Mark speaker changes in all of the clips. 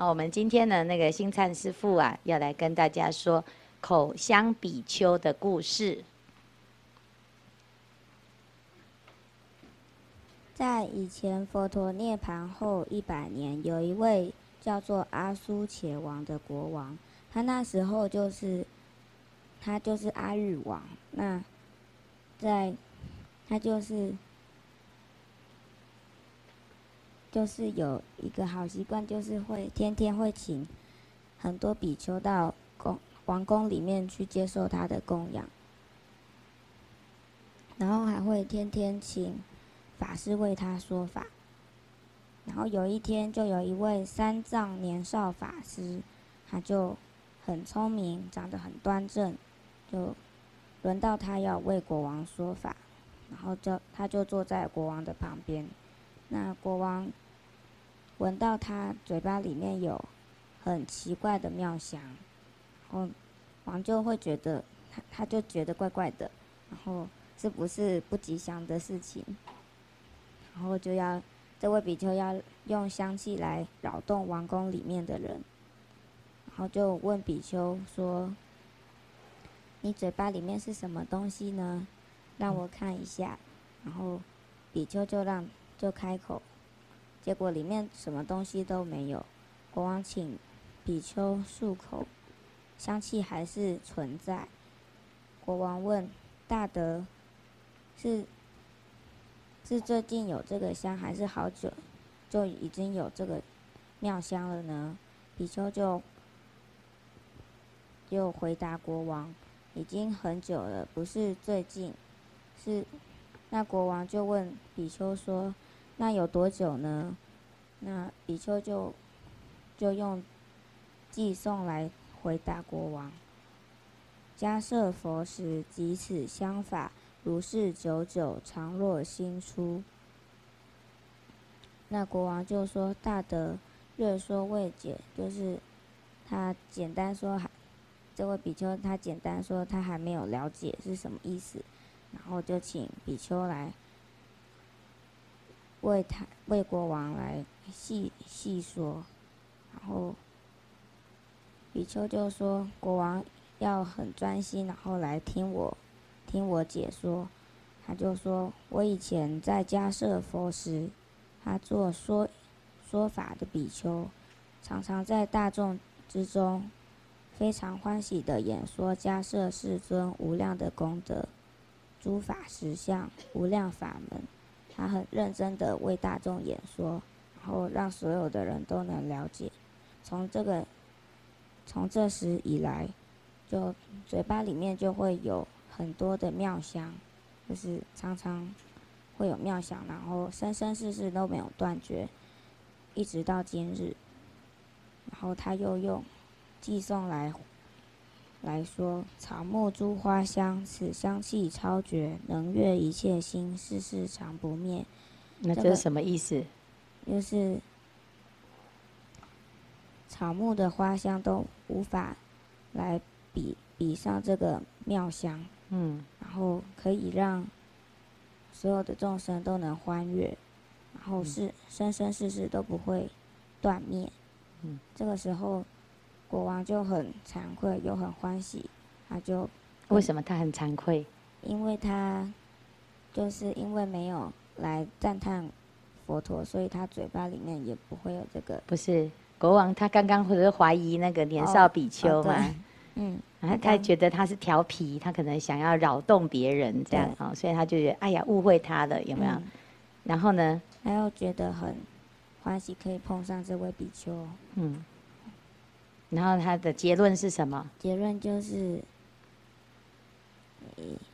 Speaker 1: 那，我们今天呢，那个星灿师父啊，要来跟大家说口香比丘的故事。
Speaker 2: 在以前，佛陀涅槃后一百年，有一位叫做阿苏且王的国王，他那时候就是，他就是阿育王。那在，他就是。就是有一个好习惯，就是会天天会请很多比丘到宫王宫里面去接受他的供养，然后还会天天请法师为他说法。然后有一天，就有一位三藏年少法师，他就很聪明，长得很端正，就轮到他要为国王说法，然后就他就坐在国王的旁边。那国王闻到他嘴巴里面有很奇怪的妙香，然后王就会觉得他他就觉得怪怪的，然后是不是不吉祥的事情？然后就要这位比丘要用香气来扰动王宫里面的人，然后就问比丘说：“你嘴巴里面是什么东西呢？让我看一下。”然后比丘就让。就开口，结果里面什么东西都没有。国王请比丘漱口，香气还是存在。国王问大德：“是是最近有这个香，还是好久就已经有这个妙香了呢？”比丘就就回答国王：“已经很久了，不是最近。”是那国王就问比丘说。那有多久呢？那比丘就就用偈颂来回答国王：迦叶佛时，即此相法，如是久久，常若新出。那国王就说：“大德，略说未解。”就是他简单说，还这位比丘他简单说，他还没有了解是什么意思，然后就请比丘来。为他为国王来细细说，然后比丘就说：“国王要很专心，然后来听我听我解说。”他就说：“我以前在迦叶佛时，他做说说法的比丘，常常在大众之中非常欢喜的演说迦叶世尊无量的功德、诸法实相、无量法门。”他很认真的为大众演说，然后让所有的人都能了解。从这个，从这时以来，就嘴巴里面就会有很多的妙香，就是常常会有妙想，然后生生世世都没有断绝，一直到今日。然后他又用寄送来。来说，草木诸花香，此香气超绝，能悦一切心，世世常不灭。
Speaker 1: 那这是什么意思？
Speaker 2: 就是草木的花香都无法来比比上这个妙香。嗯。然后可以让所有的众生都能欢悦，然后是生生世世都不会断灭。嗯。这个时候。国王就很惭愧，又很欢喜，他就
Speaker 1: 为什么他很惭愧？
Speaker 2: 因为他就是因为没有来赞叹佛陀，所以他嘴巴里面也不会有这个。
Speaker 1: 不是国王，他刚刚或者是怀疑那个年少比丘嘛？哦哦、嗯，他他觉得他是调皮，他可能想要扰动别人这样啊、哦，所以他就觉得哎呀误会他了，有没有？嗯、然后呢？
Speaker 2: 他又觉得很欢喜，可以碰上这位比丘。嗯。
Speaker 1: 然后他的结论是什么？
Speaker 2: 结论就是，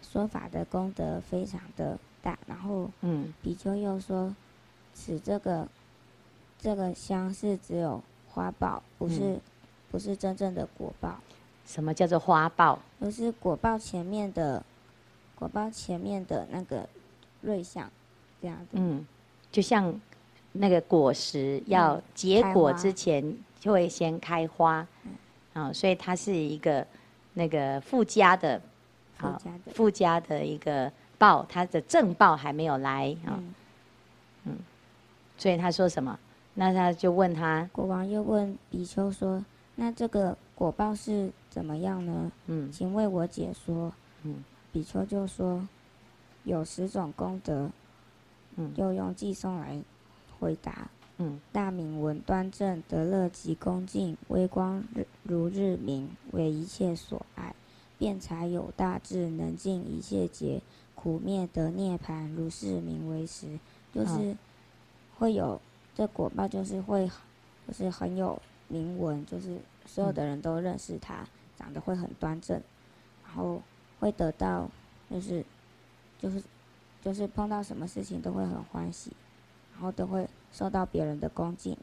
Speaker 2: 说法的功德非常的大。然后，嗯，比丘又说，此这个这个香是只有花报，不是、嗯、不是真正的果报。
Speaker 1: 什么叫做花报？
Speaker 2: 就是果报前面的果报前面的那个瑞相，这样子。嗯，
Speaker 1: 就像那个果实要结果之前。会先开花，啊，所以它是一个那个附加的，啊，附加的一个报，它的正报还没有来啊，嗯，所以他说什么？那他就问他，
Speaker 2: 国王又问比丘说：“那这个果报是怎么样呢？嗯，请为我解说。”嗯，比丘就说：“有十种功德。”嗯，又用偈颂来回答。嗯，大明闻端正，得乐及恭敬，微光日如日明，为一切所爱。辩才有大智，能尽一切劫，苦灭得涅盘，如是名为实。就是会有这果报，就是会，就是很有名闻，就是所有的人都认识他，长得会很端正，然后会得到，就是，就是，就是碰到什么事情都会很欢喜，然后都会受到别人的恭敬，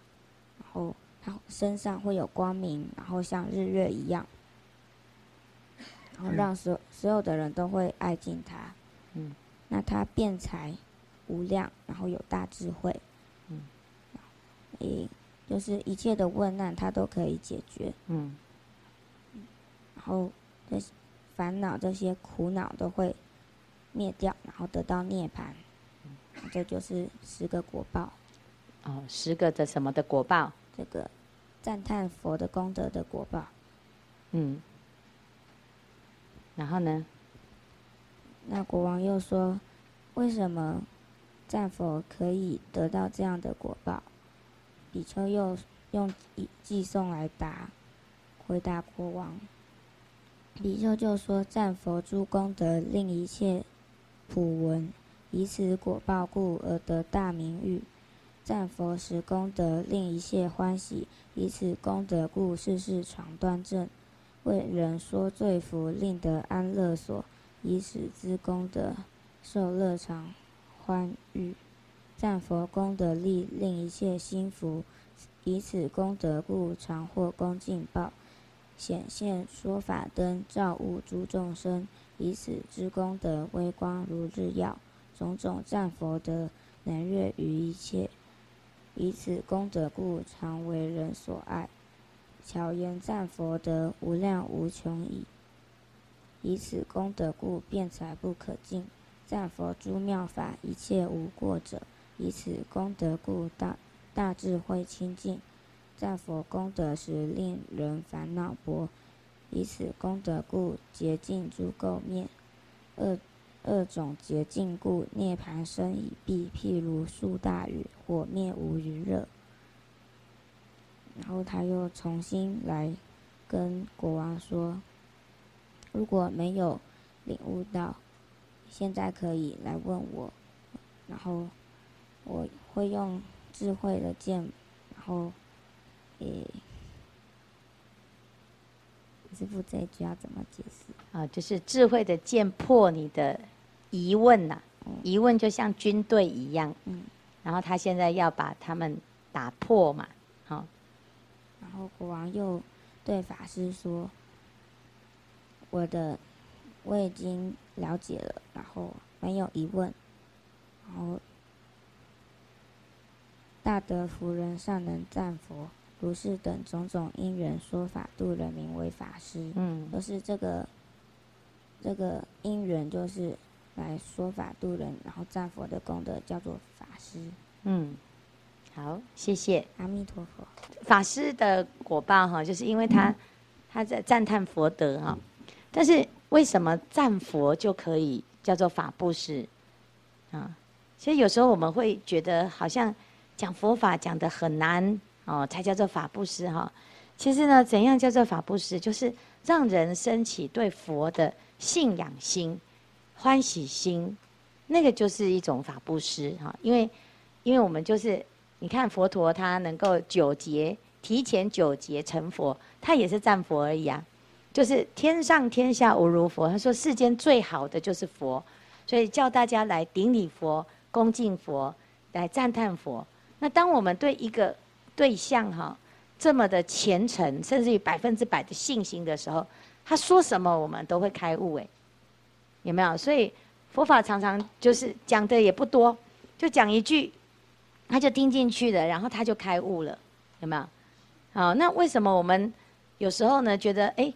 Speaker 2: 然后他身上会有光明，然后像日月一样。然后让所所有的人都会爱敬他，嗯，那他辩才无量，然后有大智慧，嗯，诶，就是一切的问难他都可以解决，嗯，然后这些烦恼这些苦恼都会灭掉，然后得到涅槃，嗯，这就是十个果报。
Speaker 1: 哦，十个的什么的果报？
Speaker 2: 这个赞叹佛的功德的果报，嗯。
Speaker 1: 然后呢？
Speaker 2: 那国王又说：“为什么战佛可以得到这样的果报？”比丘又用寄送来答，回答国王。比丘就说：“战佛诸功德，令一切普闻，以此果报故而得大名誉。赞佛时功德，令一切欢喜，以此功德故，世世常端正。”为人说罪福，令得安乐所，以此之功德，受乐常欢愉。赞佛功德力，令一切心服，以此功德故，常获恭敬报。显现说法灯，照悟诸众生，以此之功德，威光如日耀。种种赞佛德，能悦于一切，以此功德故，常为人所爱。巧言赞佛德无量无穷矣，以此功德故，辩才不可尽。赞佛诸妙法一切无过者，以此功德故，大大智慧清净。赞佛功德时，令人烦恼薄，以此功德故，洁净诸垢灭。恶二种劫尽故，涅槃生已毕。譬如数大雨，火灭无余热。然后他又重新来跟国王说：“如果没有领悟到，现在可以来问我，然后我会用智慧的剑，然后，诶，师父这一句要怎么解释？
Speaker 1: 啊，就是智慧的剑破你的疑问呐、疑问就像军队一样，嗯，然后他现在要把他们打破嘛。”
Speaker 2: 好然后国王又对法师说：“我的我已经了解了，然后没有疑问。然后大德福人善能赞佛，如是等种种因缘说法度人，名为法师。嗯，就是这个这个因缘，就是来说法度人，然后赞佛的功德叫做法师。嗯。”
Speaker 1: 好，谢谢
Speaker 2: 阿弥陀佛。
Speaker 1: 法师的果报哈，就是因为他他在赞叹佛德哈。但是为什么赞佛就可以叫做法布施啊？其实有时候我们会觉得好像讲佛法讲的很难哦，才叫做法布施哈。其实呢，怎样叫做法布施？就是让人升起对佛的信仰心、欢喜心，那个就是一种法布施哈。因为因为我们就是。你看佛陀他能够九劫提前九劫成佛，他也是赞佛而已啊。就是天上天下无如佛，他说世间最好的就是佛，所以叫大家来顶礼佛、恭敬佛、来赞叹佛。那当我们对一个对象哈这么的虔诚，甚至于百分之百的信心的时候，他说什么我们都会开悟诶，有没有？所以佛法常常就是讲的也不多，就讲一句。他就听进去了，然后他就开悟了，有没有？好，那为什么我们有时候呢觉得，哎，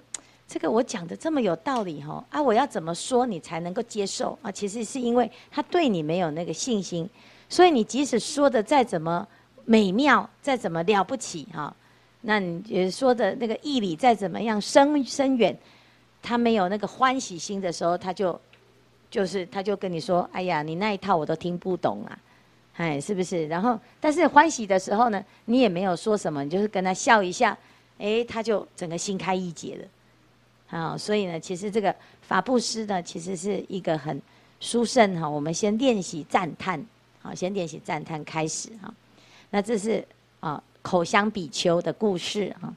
Speaker 1: 这个我讲的这么有道理哈？啊，我要怎么说你才能够接受啊？其实是因为他对你没有那个信心，所以你即使说的再怎么美妙，再怎么了不起哈，那你说的那个义理再怎么样深深远，他没有那个欢喜心的时候，他就就是他就跟你说，哎呀，你那一套我都听不懂啊，哎，是不是？然后但是欢喜的时候呢，你也没有说什么，你就是跟他笑一下，哎，他就整个心开意解了。啊，所以呢，其实这个法布施呢，其实是一个很殊胜哈。我们先练习赞叹，好，先练习赞叹开始哈。那这是啊口香比丘的故事哈。